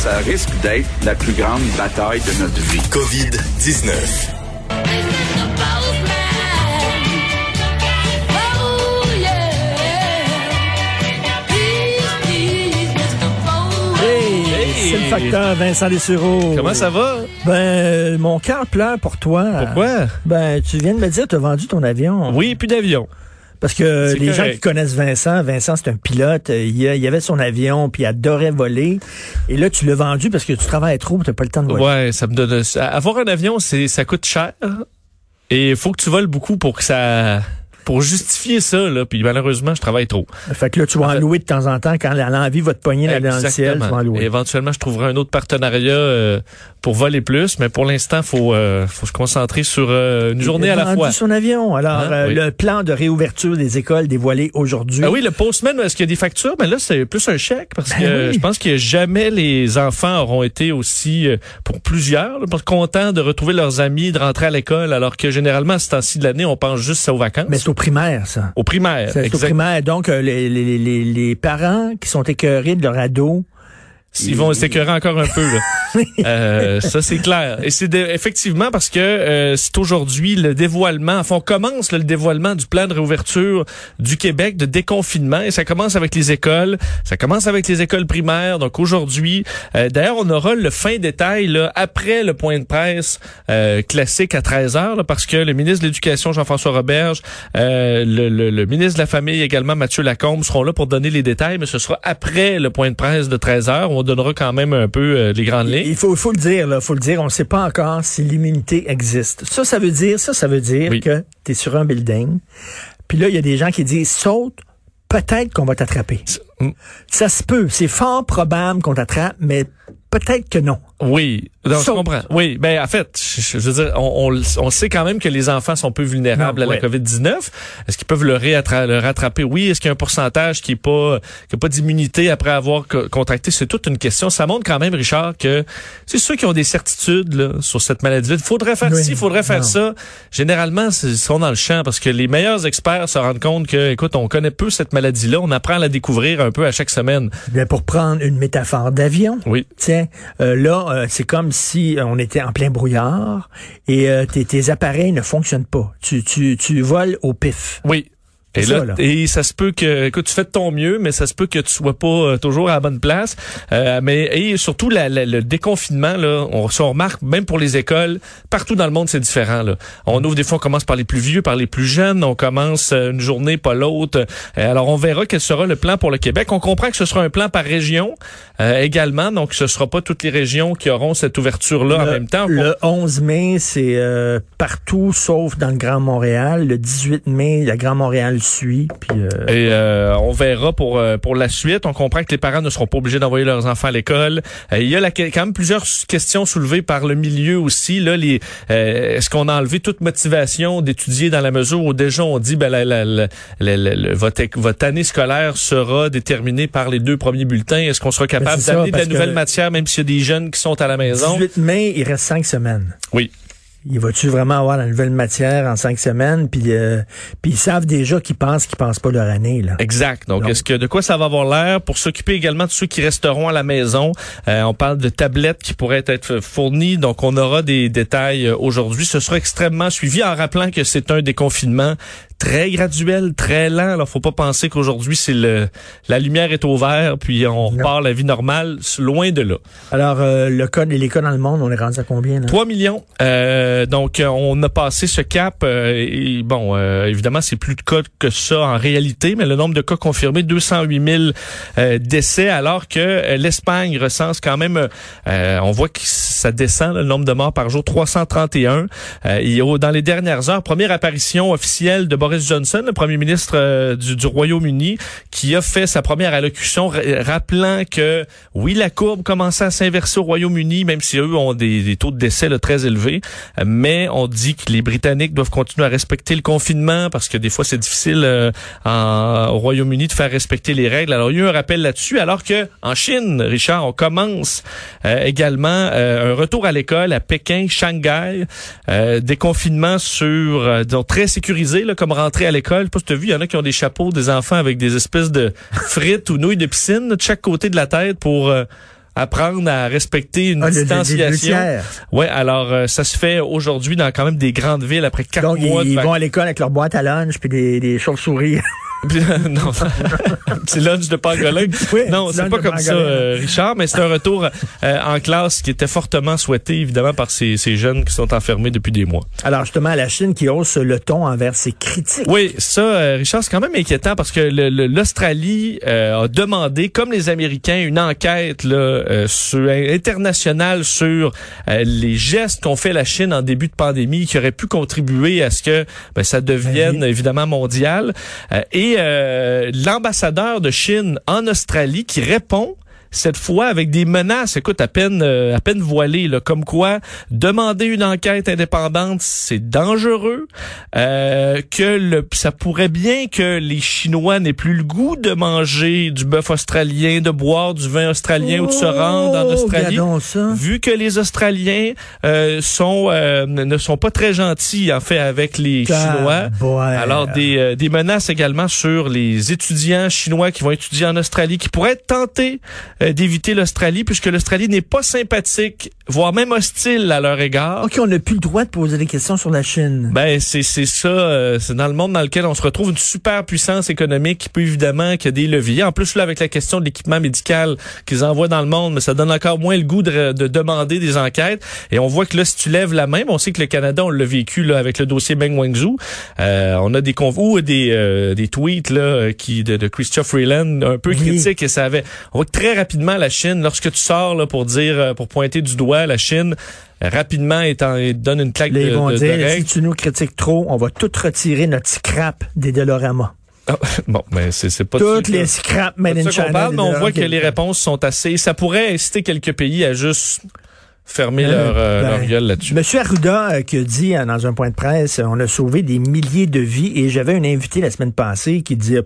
ça risque d'être la plus grande bataille de notre vie. COVID-19. C'est le facteur Vincent Dessureau. Comment ça va? Ben, mon cœur pleure pour toi. Pourquoi? Ben, tu viens de me dire que tu as vendu ton avion. Oui, plus d'avion. Parce que les gens qui connaissent Vincent, Vincent c'est un pilote, il, il avait son avion, puis il adorait voler. Et là, tu l'as vendu parce que tu travailles trop, tu n'as pas le temps de voler. Ouais, ça me donne. Avoir un avion, c'est ça coûte cher. Et il faut que tu voles beaucoup pour que ça. Pour justifier ça, là. Puis malheureusement, je travaille trop. Fait que là, tu vas en louer de temps en temps quand l'envie va te pogner là dans le ciel, tu vas en Et louer. éventuellement, je trouverai un autre partenariat euh, pour voler plus, mais pour l'instant, faut euh, faut se concentrer sur euh, une journée à la fois. son avion. Alors, Hein? euh, Oui. le plan de réouverture des écoles dévoilé aujourd'hui. Ah oui, le postman, est-ce qu'il y a des factures? Mais là, c'est plus un chèque parce Ben que oui. je pense que jamais les enfants auront été aussi, euh, pour plusieurs, là, contents de retrouver leurs amis, de rentrer à l'école, alors que généralement, à ce temps-ci de l'année, on pense juste aux vacances. Mais au primaire, ça. au primaire, C'est au primaire. Donc, euh, les, les, les, les parents qui sont écœurés de leur ado, Ils vont s'écœurer encore un peu. Là. Euh, ça, c'est clair. Et c'est effectivement parce que euh, c'est aujourd'hui le dévoilement. Enfin, on commence là, le dévoilement du plan de réouverture du Québec de déconfinement. Et ça commence avec les écoles. Ça commence avec les écoles primaires. Donc aujourd'hui, euh, d'ailleurs, on aura le fin détail là, après le point de presse euh, classique à 13 heures, là, parce que le ministre de l'Éducation, Jean-François Roberge, euh, le, le- le ministre de la Famille également, Mathieu Lacombe, seront là pour donner les détails, mais ce sera après le point de presse de 13 heures. On donnera quand même un peu euh, les grandes lignes. il faut, le dire, là, faut le dire, on ne sait pas encore si l'immunité existe. Ça, ça veut dire, ça, ça veut dire Oui. que tu es sur un building, puis là, il y a des gens qui disent, saute, peut-être qu'on va t'attraper. Mm. Ça se peut, c'est fort probable qu'on t'attrape, mais peut-être que non. Oui, donc, je comprends. Oui, ben en fait, je, je veux dire, on, on, on sait quand même que les enfants sont peu vulnérables Non, à la ouais. COVID-19. Est-ce qu'ils peuvent le, rattraper? Oui. Est-ce qu'il y a un pourcentage qui est pas qui a pas d'immunité après avoir co- contracté? C'est toute une question. Ça montre quand même, Richard, que c'est ceux qui ont des certitudes là, sur cette maladie-là. Il faudrait faire Oui. ci, il faudrait faire Non. ça. Généralement, ils sont dans le champ parce que les meilleurs experts se rendent compte que, écoute, on connaît peu cette maladie-là. On apprend à la découvrir un peu à chaque semaine. Bien, pour prendre une métaphore d'avion, Oui. tiens, euh, là, euh, c'est comme si on était en plein brouillard et euh, tes, tes appareils ne fonctionnent pas. Tu, tu, tu voles au pif. Oui. Et là, ça, là. et ça se peut que, écoute, tu fais de ton mieux, mais ça se peut que tu sois pas euh, toujours à la bonne place. Euh, mais et surtout la- la- le déconfinement là, on, ça, on remarque même pour les écoles, partout dans le monde c'est différent. Là. On ouvre des fois, on commence par les plus vieux, par les plus jeunes, on commence euh, une journée pas l'autre. Euh, alors on verra quel sera le plan pour le Québec. On comprend que ce sera un plan par région euh, également, donc ce sera pas toutes les régions qui auront cette ouverture là en même temps. Le 11 mai, c'est euh, partout sauf dans le Grand Montréal. Le 18 mai, le Grand Montréal Puis euh, Et euh, on verra pour euh, pour la suite. On comprend que les parents ne seront pas obligés d'envoyer leurs enfants à l'école. Euh, il y a la, quand même plusieurs questions soulevées par le milieu aussi. Là, les euh, est-ce qu'on a enlevé toute motivation d'étudier dans la mesure où déjà on dit ben la, la, la, votre, votre année scolaire sera déterminée par les deux premiers bulletins. Est-ce qu'on sera capable Ben, d'amener de la nouvelle matière même s'il y a des jeunes qui sont à la maison? 18 mai, il reste cinq semaines. Oui. Il va-tu vraiment avoir la nouvelle matière en cinq semaines? Puis, euh, puis ils savent déjà qu'ils pensent qu'ils pensent pas leur année. Là. Exact. Donc, Donc- est-ce que de quoi ça va avoir l'air? Pour s'occuper également de ceux qui resteront à la maison Euh, On parle de tablettes qui pourraient être fournies. Donc, on aura des détails euh, aujourd'hui. Ce sera extrêmement suivi en rappelant que c'est un déconfinement très graduel, très lent. Alors, faut pas penser qu'aujourd'hui c'est le la lumière est au vert puis on repart la vie normale. Loin de là. Alors, euh, le code, les cas dans le monde, on est rendu à combien? Là? 3 millions. Euh, donc, euh, on a passé ce cap. euh, et bon, euh, évidemment, c'est plus de cas que ça en réalité, mais le nombre de cas confirmés, 208 000 euh, décès, alors que l'Espagne recense quand même, euh, on voit que ça descend, là, le nombre de morts par jour, 331. Euh, il y a, dans les dernières heures, première apparition officielle de Boris Johnson, le premier ministre euh, du, Royaume-Uni, qui a fait sa première allocution ra- rappelant que, oui, la courbe commençait à s'inverser au Royaume-Uni, même si eux ont des, taux de décès là, très élevés. Mais on dit que les Britanniques doivent continuer à respecter le confinement parce que des fois, c'est difficile euh, en- au Royaume-Uni de faire respecter les règles. Alors, il y a eu un rappel là-dessus, alors que en Chine, Richard, on commence euh, également euh, un retour à l'école à Pékin, Shanghai, des confinements sur, disons, très sécurisés, là, comme rentrer à l'école. Je sais pas si tu as vu, il y en a qui ont des chapeaux, des enfants avec des espèces de frites ou nouilles de piscine de chaque côté de la tête pour... euh, apprendre à respecter une Ah, distanciation. Ouais, alors euh, ça se fait aujourd'hui dans quand même des grandes villes après quatre Donc, mois ils, de ils vont à l'école avec leur boîte à lunch puis des, des chauves-souris. non, c'est lunch de pangolin. Oui, non, petit c'est pas comme ça, euh, Richard, mais c'est un retour euh, en classe qui était fortement souhaité, évidemment, par ces, ces jeunes qui sont enfermés depuis des mois. Alors, justement, la Chine qui hausse le ton envers ses critiques. Oui, ça, euh, Richard, c'est quand même inquiétant parce que l'Australie euh, a demandé, comme les Américains, une enquête là, euh, sur, internationale sur euh, les gestes qu'ont fait la Chine en début de pandémie qui auraient pu contribuer à ce que ben, ça devienne Ben évidemment mondial. Euh, l'ambassadeur de Chine en Australie qui répond cette fois avec des menaces, écoute, à peine euh, à peine voilées, là, comme quoi demander une enquête indépendante, c'est dangereux, euh, que le, ça pourrait bien que les Chinois n'aient plus le goût de manger du bœuf australien, de boire du vin australien ou de se rendre en Oh, Australie. Vu que les Australiens euh, sont euh, ne sont pas très gentils en fait avec les Chinois. Taboire. Alors des, euh, des menaces également sur les étudiants chinois qui vont étudier en Australie, qui pourraient être tentés d'éviter l'Australie, puisque l'Australie n'est pas sympathique, voire même hostile à leur égard. OK, on n'a plus le droit de poser des questions sur la Chine. Ben c'est c'est ça, euh, c'est dans le monde dans lequel on se retrouve une super puissance économique qui peut évidemment qui a des leviers. En plus là avec la question de l'équipement médical qu'ils envoient dans le monde, mais ça donne encore moins le goût de, de demander des enquêtes. Et on voit que là si tu lèves la main, on sait que le Canada on l'a vécu là avec le dossier Meng Wanzhou. Euh, on a des ou des euh, des tweets là qui de, de Christophe Freeland un peu Oui. critiques et ça avait on voit que très rapidement la Chine lorsque tu sors là pour dire euh, pour pointer du doigt la Chine rapidement et donne une claque Là, de, ils vont de- de dire, si tu nous critiques trop, on va tout retirer notre scrap des Dolorama. Ah, bon, mais c'est c'est pas de Toutes les scraps made de in China. parle, mais on voit que les réponses sont assez. Ça pourrait inciter quelques pays à juste fermer Euh, leur, euh, ben, leur gueule là-dessus. Monsieur Arruda euh, qui a dit euh, dans un point de presse, on a sauvé des milliers de vies et j'avais un invité la semaine passée qui disait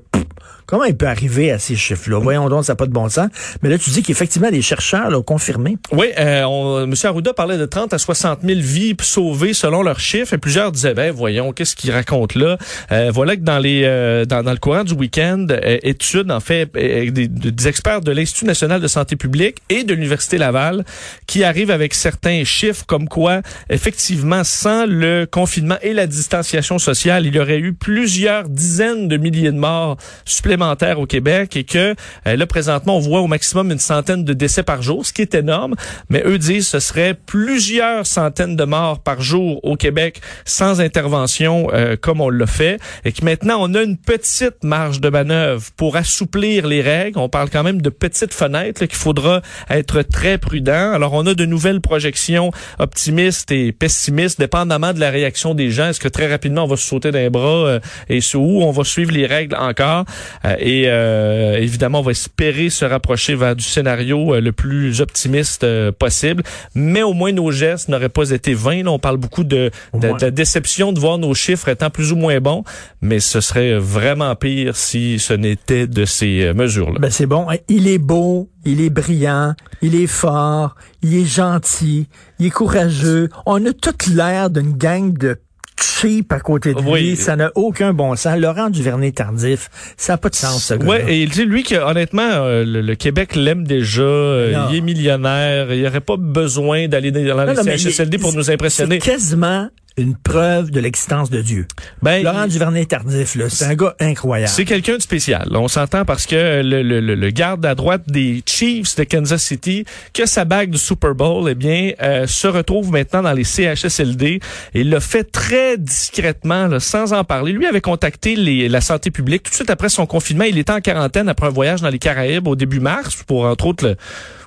comment il peut arriver à ces chiffres-là? Voyons donc, ça n'a pas de bon sens. Mais là, tu dis qu'effectivement, les chercheurs l'ont confirmé. Oui, euh, on, M. Arruda parlait de 30 à 60 000 vies sauvées selon leurs chiffres. Et plusieurs disaient, ben voyons, qu'est-ce qu'il raconte là? Euh, Voilà que dans les euh, dans, dans le courant du week-end, études en fait des, des experts de l'Institut national de santé publique et de l'Université Laval qui arrivent certains chiffres comme quoi, effectivement, sans le confinement et la distanciation sociale, il y aurait eu plusieurs dizaines de milliers de morts supplémentaires au Québec et que euh, là présentement on voit au maximum une centaine de décès par jour, ce qui est énorme, mais eux disent que ce serait plusieurs centaines de morts par jour au Québec sans intervention euh, comme on l'a fait et que maintenant on a une petite marge de manœuvre pour assouplir les règles. On parle quand même de petites fenêtres qu'il faudra être très prudent. Alors on a de nouvelles projections optimistes et pessimistes dépendamment de la réaction des gens. Est-ce que très rapidement on va se sauter d'un bras euh, et sous où on va suivre les règles encore? Euh, et euh, évidemment on va espérer se rapprocher vers du scénario euh, le plus optimiste euh, possible. Mais au moins nos gestes n'auraient pas été vains. Là, on parle beaucoup de, de, de la déception de voir nos chiffres étant plus ou moins bons, mais ce serait vraiment pire si ce n'était de ces euh, mesures-là. Ben, c'est bon. Il est beau, il est brillant, il est fort, il est gentil, il est courageux. On a toute l'air d'une gang de cheap à côté de lui. Oui. Ça n'a aucun bon sens. Laurent Duvernay-Tardif, ça n'a pas de sens, ce Ouais, et il dit lui que honnêtement euh, le, le Québec l'aime déjà, euh, il est millionnaire, il n'y aurait pas besoin d'aller dans les CHSLD pour nous impressionner. C'est quasiment une preuve de l'existence de Dieu. Ben, Laurent Duvernay-Tardif, là, c'est un gars incroyable. C'est quelqu'un de spécial. On s'entend parce que le, le, le, garde à droite des Chiefs de Kansas City, que sa bague du Super Bowl, eh bien, euh, se retrouve maintenant dans les CHSLD. Il l'a fait très discrètement, là, sans en parler. Lui avait contacté les, la santé publique tout de suite après son confinement. Il était en quarantaine après un voyage dans les Caraïbes au début mars pour, entre autres, le,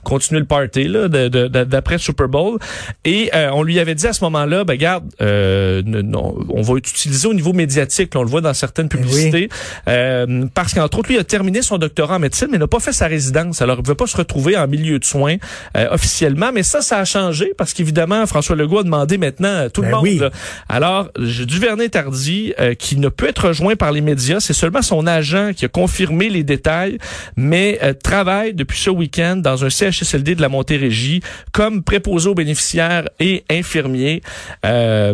continuer le party là de, de- de- d'après Super Bowl et euh, on lui avait dit à ce moment-là ben garde euh, non, on va utiliser au niveau médiatique là, on le voit dans certaines oui. publicités euh, parce qu'entre autres lui a terminé son doctorat en médecine mais n'a pas fait sa résidence alors il ne veut pas se retrouver en milieu de soins euh, officiellement mais ça ça a changé parce qu'évidemment François Legault a demandé maintenant à tout le Ben monde oui. là. alors Duvernay Tardy euh, qui ne peut être rejoint par les médias c'est seulement son agent qui a confirmé les détails mais euh, travaille depuis ce week-end dans un CHSLD de la Montérégie comme préposé aux bénéficiaires et infirmier. Euh,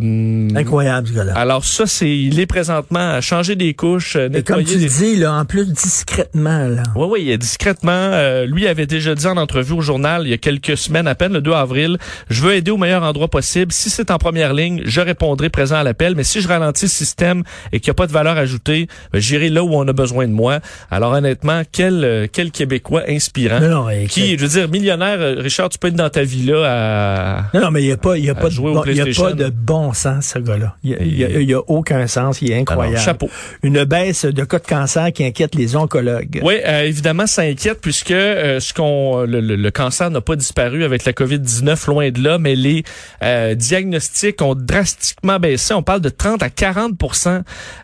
Incroyable, ce gars-là. Alors ça, c'est il est présentement à changer des couches, euh, Et comme nettoyer tu des... le dis, là, en plus, discrètement, là. Oui, oui, il est discrètement. euh, lui avait déjà dit en entrevue au journal il y a quelques semaines à peine, le 2 avril, je veux aider au meilleur endroit possible. Si c'est en première ligne, je répondrai présent à l'appel. Mais si je ralentis le système et qu'il n'y a pas de valeur ajoutée, ben, j'irai là où on a besoin de moi. Alors honnêtement, quel euh, quel Québécois inspirant. Non, non, et- Qui, je veux dire, millionnaire, euh, Richard, tu peux être dans ta vie là à... Non, non, mais il n'y a pas, il y a pas de bon, y a pas de bon sens, ce gars-là. Il y a, il a- aucun sens. Il est incroyable. Alors, chapeau. Une baisse de cas de cancer qui inquiète les oncologues. Oui, euh, évidemment, ça inquiète puisque euh, ce qu'on le, le- le cancer n'a pas disparu avec la COVID-19, loin de là, mais les euh, diagnostics ont drastiquement baissé. On parle de 30 à 40%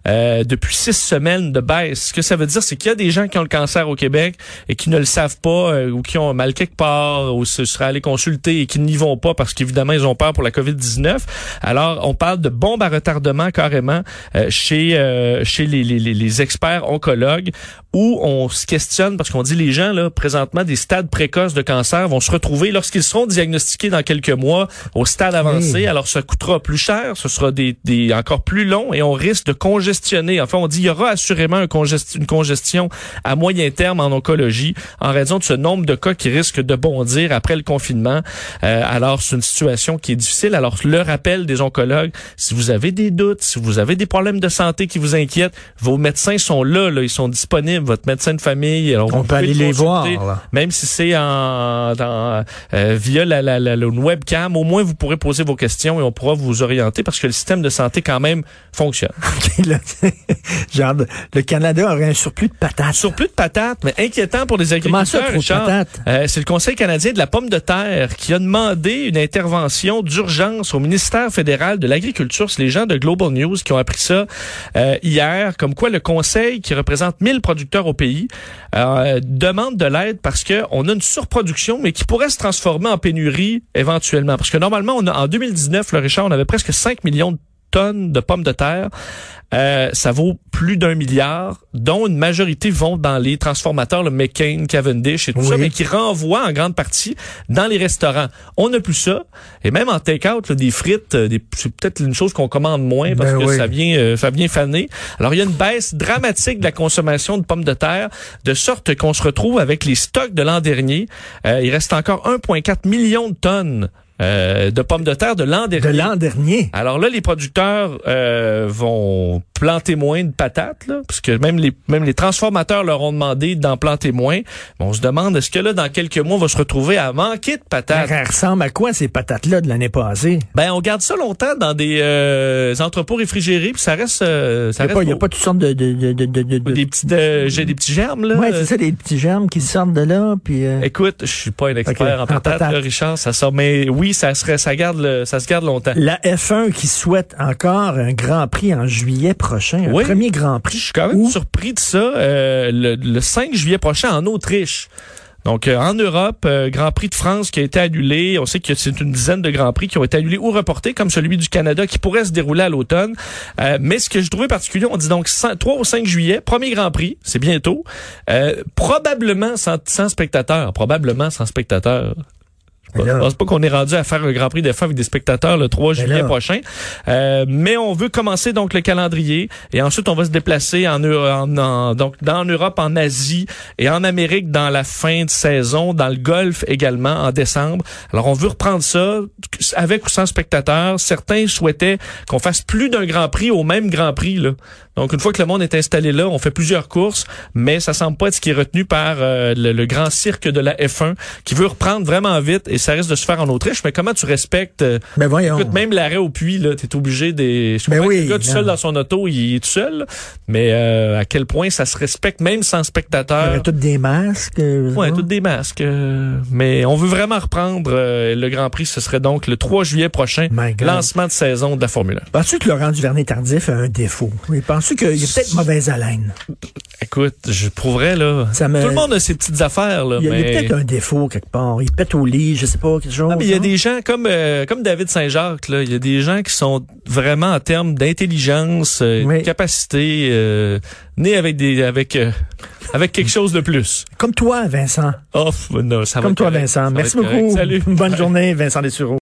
euh, depuis six semaines de baisse. Ce que ça veut dire, c'est qu'il y a des gens qui ont le cancer au Québec et qui ne le savent pas euh, ou qui ont mal quelque part ou se seraient allés consulter et qui n'y vont pas parce qu'évidemment, ils ont peur pour la COVID-19. Alors, on parle de bombes à retardement carrément euh, chez euh, chez les, les, les- experts oncologues où on se questionne parce qu'on dit les gens là présentement des stades précoces de cancer vont se retrouver lorsqu'ils seront diagnostiqués dans quelques mois au stade avancé. Alors ça coûtera plus cher, ce sera des, des encore plus long et on risque de congestionner. Enfin, on dit il y aura assurément un congest- une congestion à moyen terme en oncologie en raison de ce nombre de cas qui risquent de bondir après le confinement. Euh, alors c'est une situation qui est difficile. Alors le rappel des oncologues, si vous avez des doutes, si vous avez des problèmes de santé qui vous inquiètent, vos médecins sont là, là ils sont disponibles. Votre médecin de famille, alors, On peut aller le les voir, là. Même si c'est en, euh, via la, la, la, la webcam, au moins vous pourrez poser vos questions et on pourra vous orienter parce que le système de santé quand même fonctionne. Genre, le Canada aurait un surplus de patates. Surplus de patates, mais inquiétant pour les agriculteurs. Euh, c'est le Conseil canadien de la pomme de terre qui a demandé une intervention d'urgence au ministère fédéral de l'Agriculture. C'est les gens de Global News qui ont appris ça euh, hier, comme quoi le Conseil, qui représente 1000 producteurs au pays, euh, demande de l'aide parce que on a une surproduction, mais qui pourrait se transformer en pénurie éventuellement. Parce que normalement, on a, en 2019, le Richard, on avait presque 5 millions de tonnes de pommes de terre. Euh, ça vaut plus d'un milliard, dont une majorité vont dans les transformateurs, le McCain, Cavendish et tout Oui. ça, mais qui renvoient en grande partie dans les restaurants. On n'a plus ça. Et même en take-out, là, des frites, euh, des- c'est peut-être une chose qu'on commande moins parce Ben que oui. ça vient, euh, ça vient faner. Alors, il y a une baisse dramatique de la consommation de pommes de terre, de sorte qu'on se retrouve avec les stocks de l'an dernier. Euh, il reste encore 1,4 million de tonnes euh, de pommes de terre de l'an dernier. De l'an dernier. Alors là, les producteurs euh, vont planter moins de patates, là, parce que même les même les transformateurs leur ont demandé d'en planter moins. Mais on se demande est-ce que là, dans quelques mois, on va se retrouver à manquer de patates? Ça ressemble à quoi, ces patates-là de l'année passée? Ben, on garde ça longtemps dans des euh, entrepôts réfrigérés, puis ça reste, euh, ça Il n'y a, pas- reste y a pas toutes sortes de... de, de, de, de- de- des petits, euh, j'ai des petits germes là. Ouais, c'est ça, des petits germes qui sortent de là, puis... euh, Écoute, je suis pas un expert en en patates, patates. là, Richard. Ça sort, mais oui, ça serait, ça garde, le, ça se garde longtemps. La F1 qui souhaite encore un Grand Prix en juillet prochain, un Oui. premier Grand Prix. Je suis quand même Où? surpris de ça. euh, le, le 5 juillet prochain en Autriche. Donc euh, en Europe, euh, Grand Prix de France qui a été annulé. On sait que c'est une dizaine de Grands Prix qui ont été annulés ou reportés, comme celui du Canada qui pourrait se dérouler à l'automne. Euh, mais ce que je trouvais particulier, on dit donc 100 3 au 5 juillet, premier Grand Prix, c'est bientôt. Probablement sans, sans spectateurs. Probablement sans spectateurs. Je pense pas qu'on est rendu à faire un Grand Prix de F1 avec des spectateurs le 3 Mais juillet là- prochain. Euh, mais on veut commencer donc le calendrier et ensuite on va se déplacer en, en, en- donc dans l'Europe, en Asie et en Amérique dans la fin de saison, dans le Golfe également en décembre. Alors on veut reprendre ça avec ou sans spectateurs. Certains souhaitaient qu'on fasse plus d'un Grand Prix au même Grand Prix là. Donc une fois que le monde est installé là, on fait plusieurs courses, mais ça semble pas être ce qui est retenu par euh, le, le grand cirque de la F1 qui veut reprendre vraiment vite et ça risque de se faire en Autriche. Mais comment tu respectes euh, Ben voyons. Écoute, même l'arrêt au puits, là, t'es obligé des. Je Ben que oui, le gars tout non. seul dans son auto, il est tout seul. Mais euh, à quel point ça se respecte, même sans Il y tous des masques. euh, hein? toutes des masques. euh, mais on veut vraiment reprendre le Grand Prix. Ce serait donc le 3 juillet prochain, lancement de saison de la Formule 1. Penses-tu que Laurent Duvernay-Tardif a un défaut? Oui, penses-tu qu'il y a peut-être mauvaise haleine? Écoute, je prouverais là. Ça me- Tout le monde a ses petites affaires là. Il y a, y a mais... peut-être un défaut quelque part. Il pète au lit, je sais pas, quelque chose. Ah, mais il y a hein? des gens comme euh, comme David Saint-Jacques là, il y a des gens qui sont vraiment en termes d'intelligence, euh, Oui. de capacité, euh, nés avec des avec euh, avec quelque chose de plus. Comme toi, Vincent. Oh, non, ça va Comme toi, correct. Vincent. Ça Merci beaucoup. Salut. Bonne journée, Vincent Dessureau.